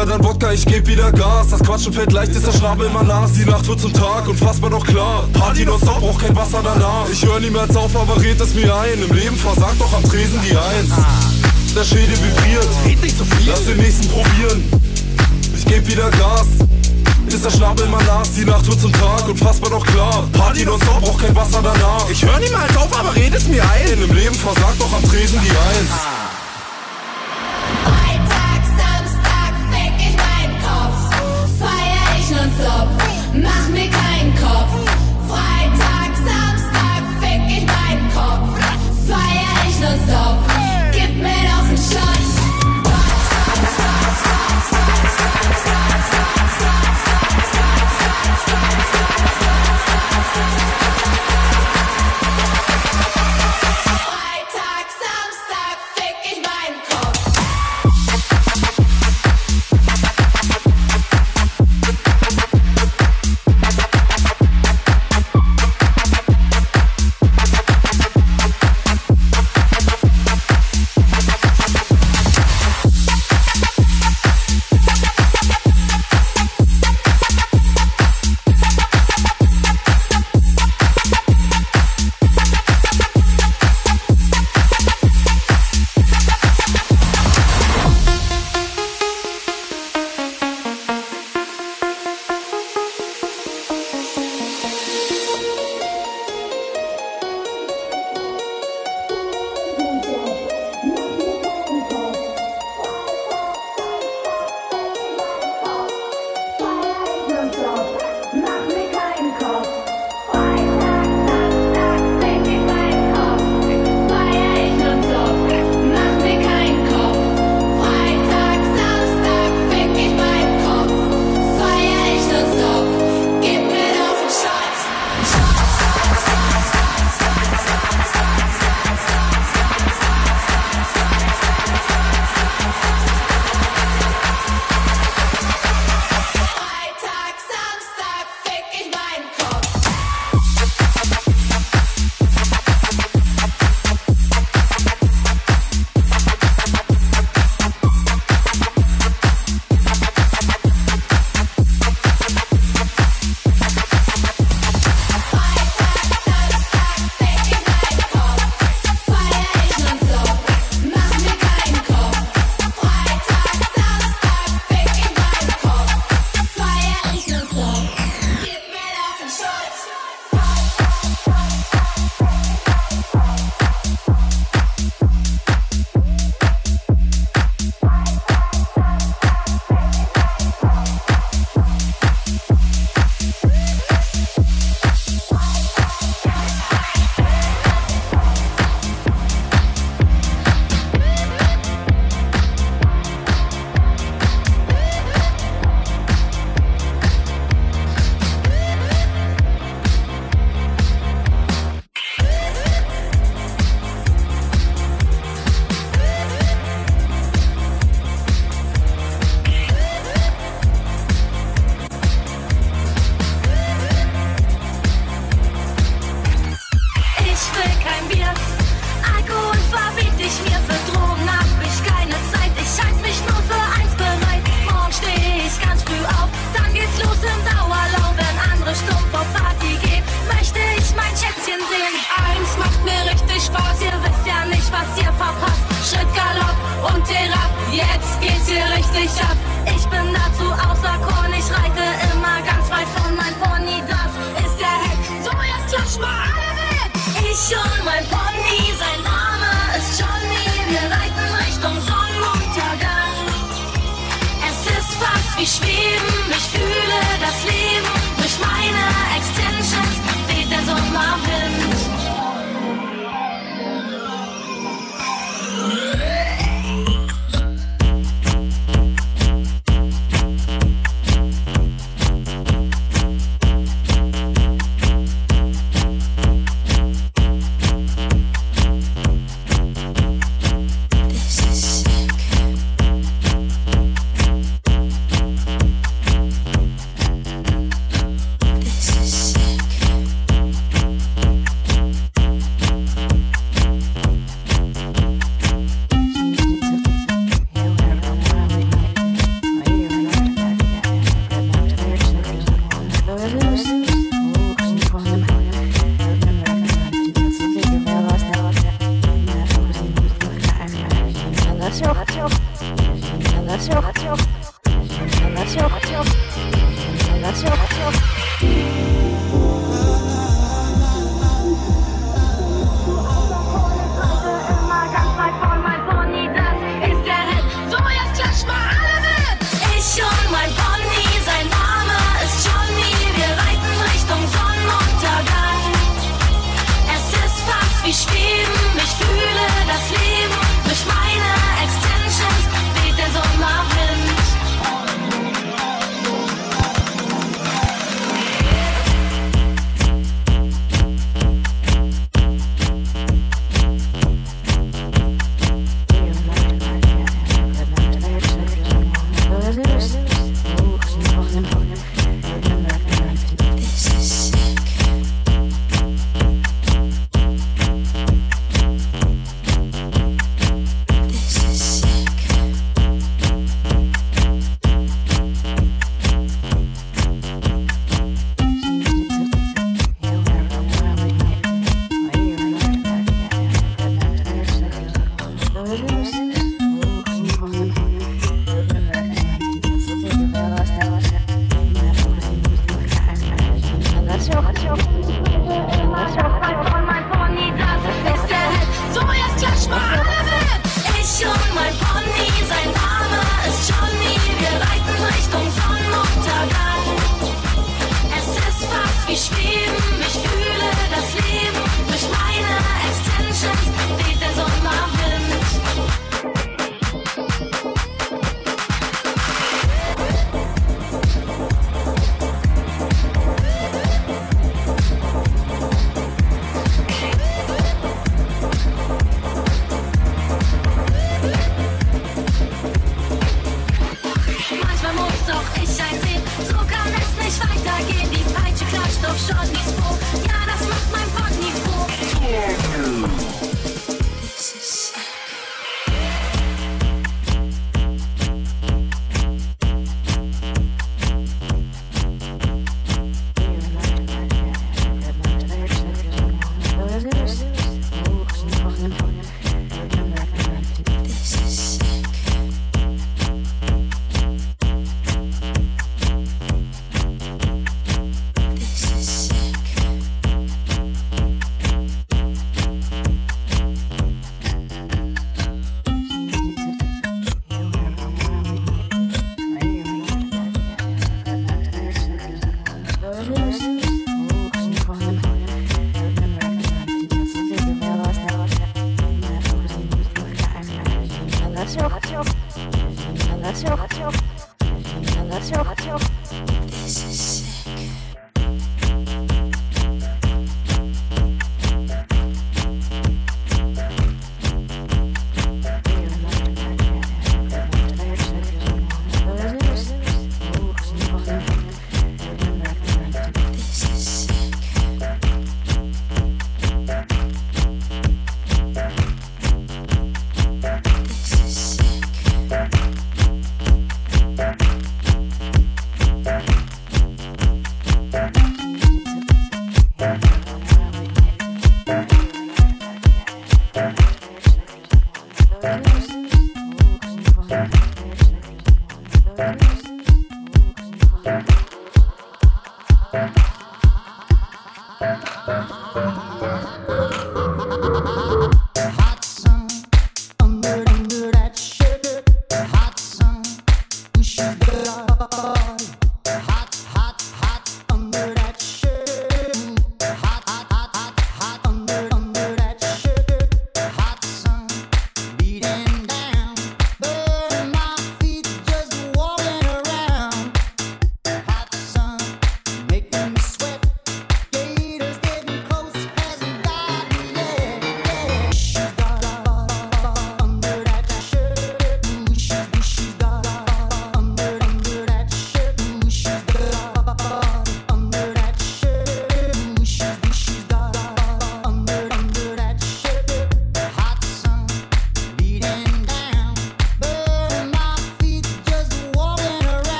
Tequila, dann Wodka, ich geb wieder Gas. Das Quatschen fällt leicht, ist der Schnabel immer nass. Die Nacht wird zum Tag und fassbar doch klar. Party nonstop, braucht kein Wasser danach. Ich hör niemals auf, aber red es mir ein. Im Leben versagt doch am Tresen die Eins. Der Schädel vibriert, red nicht so viel, lass den nächsten probieren. Ich geb wieder Gas. Ist der Schnabel immer nass, die Nacht wird zum Tag und fassbar doch klar. Party nonstop, braucht kein Wasser danach. Ich hör niemals auf, aber red es mir ein. Im Leben versagt doch am Tresen die Eins. Nonstop, mach mir keinen Kopf. Freitag, Samstag, fick ich meinen Kopf. Feier ich nonstop, PlayStation wie schweben.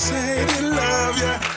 Say they love you,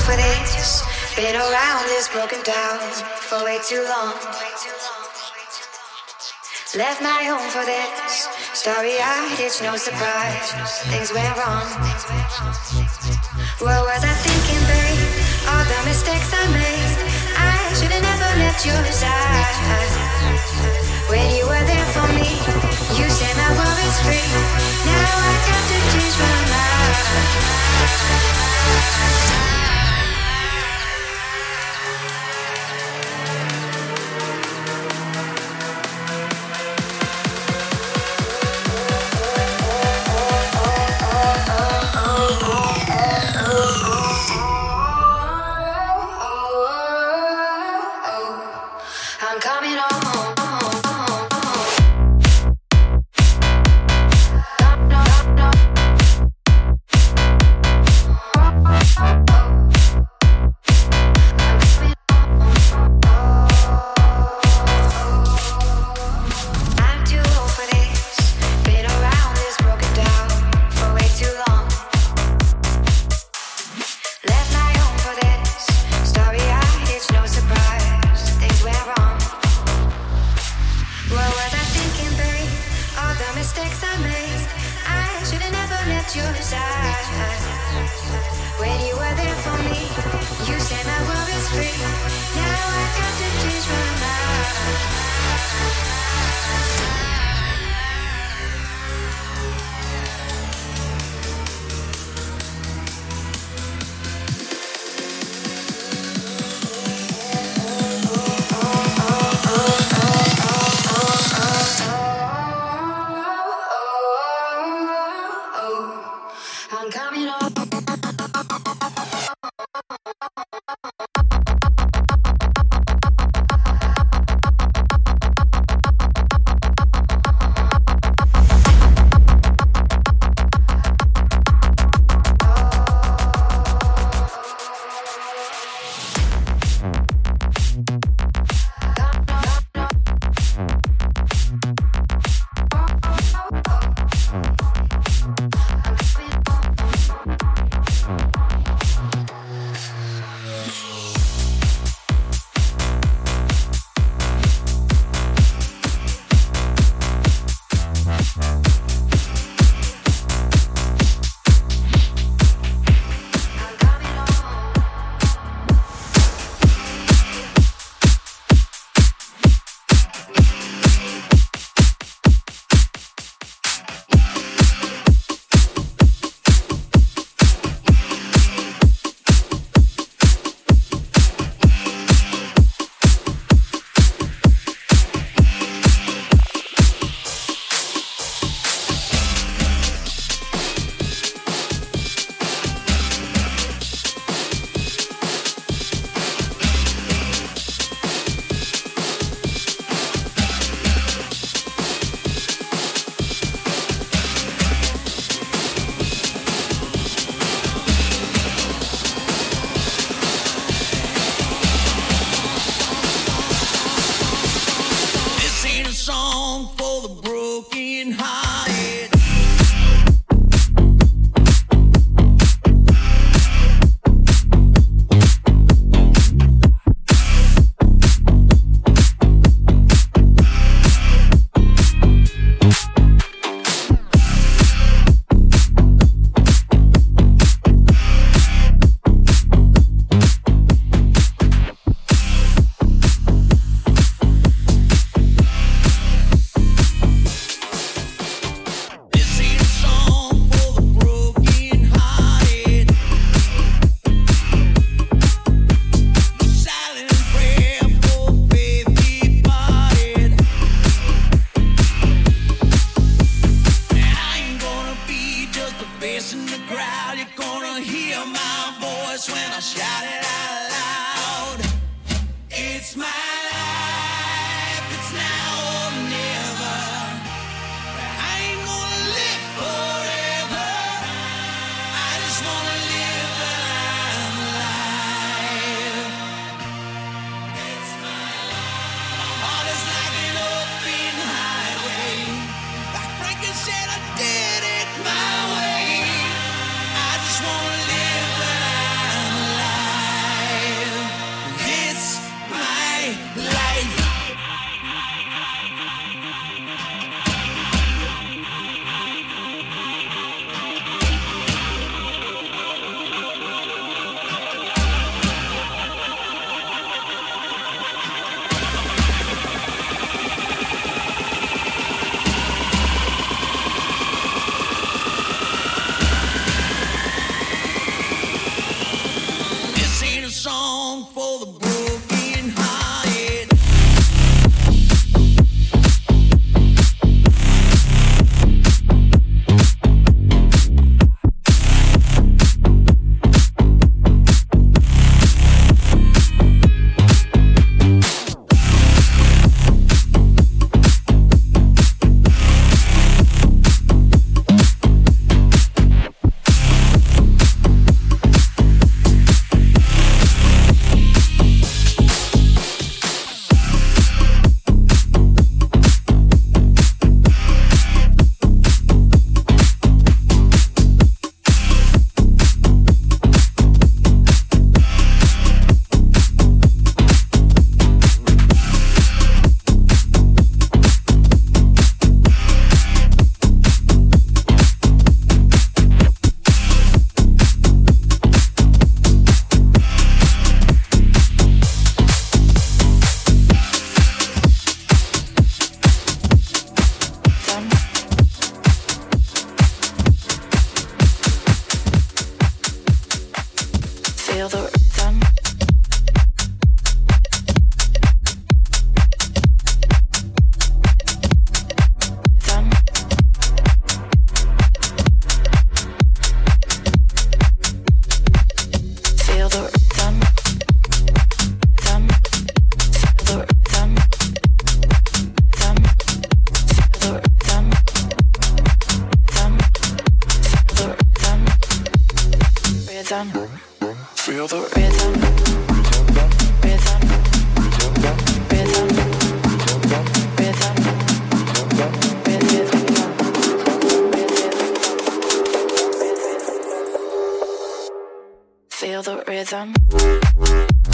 for this. Been around this broken down for way too long. Left my home for this. Starry eyed, it's no surprise. Things went wrong. What was I thinking, babe? All the mistakes I made. I should have never left your side. When you were there for me, you set my worries free. Now I have to change my mind. feel the rhythm.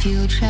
Future.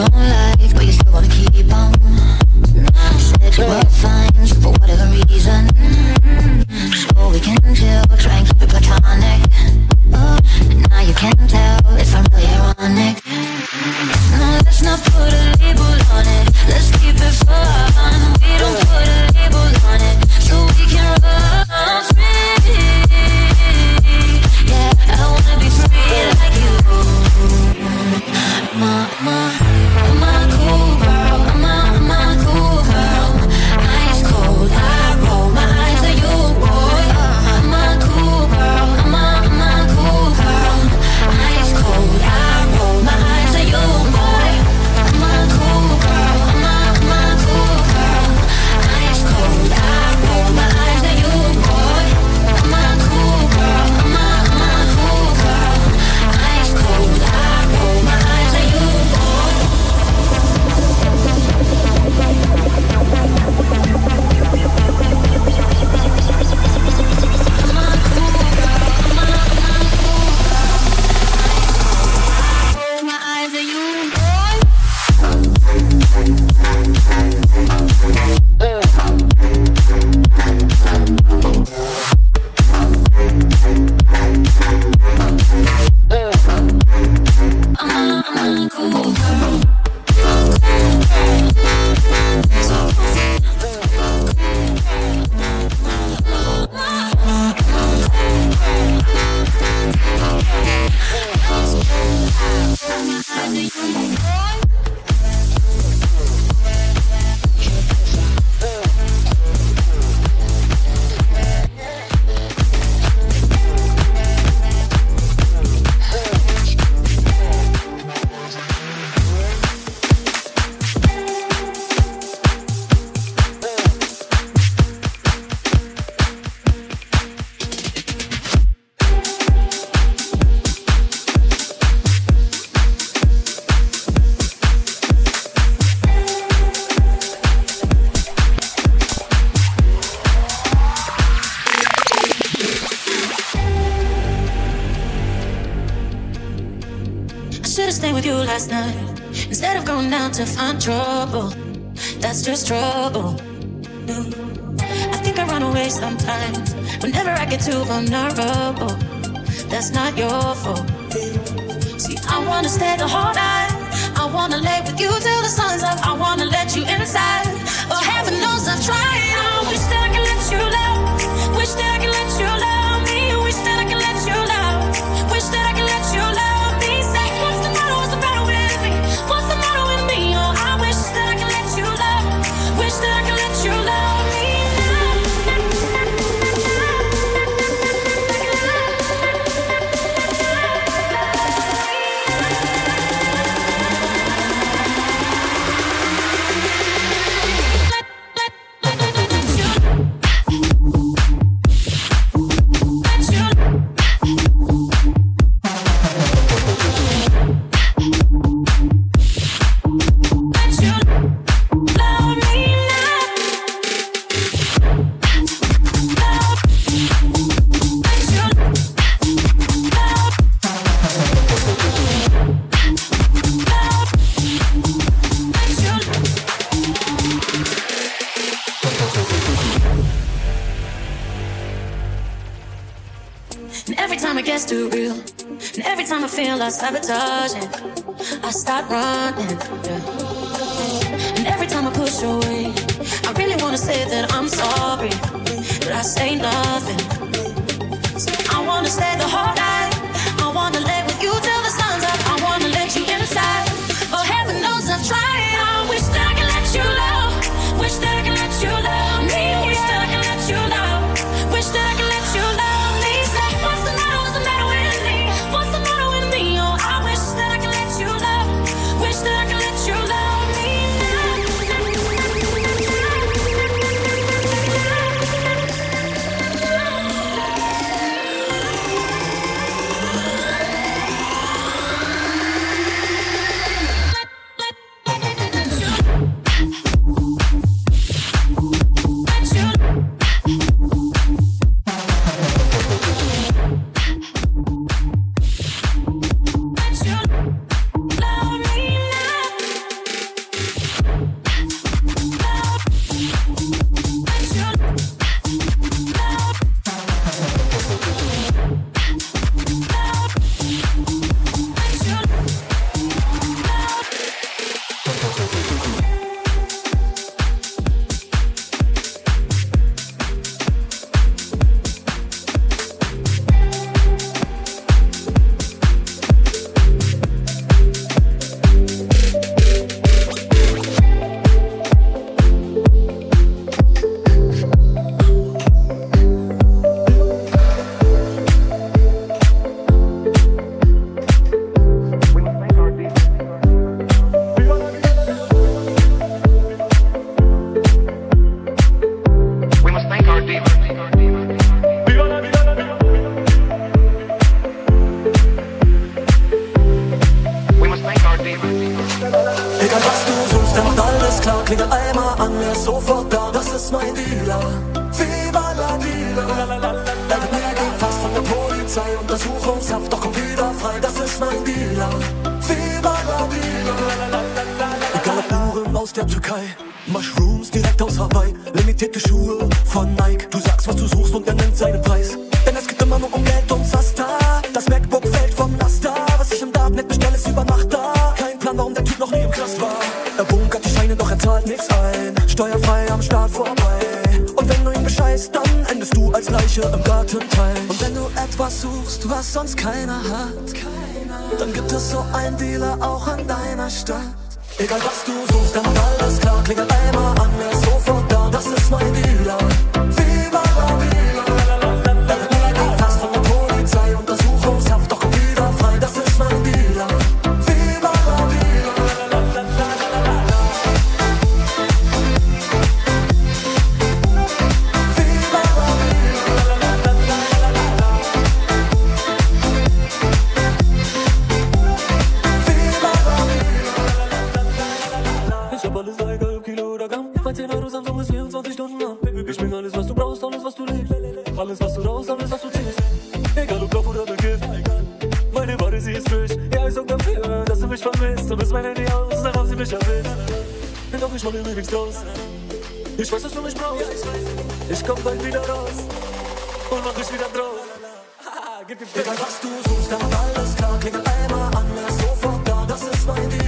don't Narva. feel like sabotaging. I start running. Yeah. And every time I push away, I really wanna say that I'm sorry, but I say nothing. So I wanna stay the whole night. dich vermisst, du bist meine Handy aus, darauf sie mich erwischt. Doch ich mache mir nichts los. Ich weiß, dass du mich brauchst. Ich komm bald wieder raus und mach dich wieder drauf. Egal was du suchst, kann alles klar, klingel einmal an, sofort da, das ist mein Ding.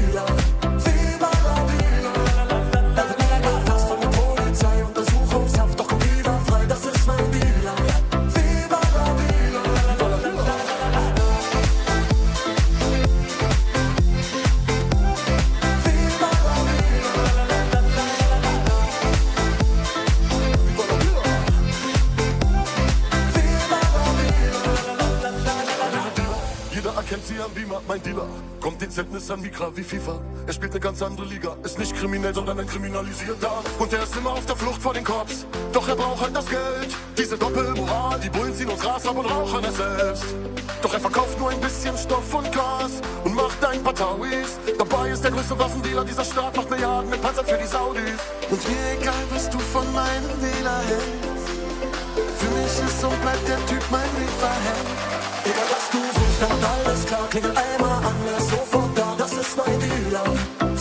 an Mikra wie FIFA. Er spielt eine ganz andere Liga, ist nicht kriminell, sondern ein Kriminalisierter. Und er ist immer auf der Flucht vor den Cops. Doch er braucht halt das Geld. Diese Doppelmoral, die Bullen ziehen uns Gras ab und rauchen es selbst. Doch er verkauft nur ein bisschen Stoff und Gas und macht ein paar Tauis. Dabei ist der größte Waffendealer dieser Stadt, macht Milliarden mit Panzern für die Saudis. Und mir egal, was du von meinem Dealer hältst. Für mich ist so bleibt der Typ mein Lieferheld. Egal was du suchst, dann macht alles klar, klingelt einmal anders, sofort my dear.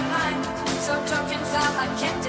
my mind. So don't I can't.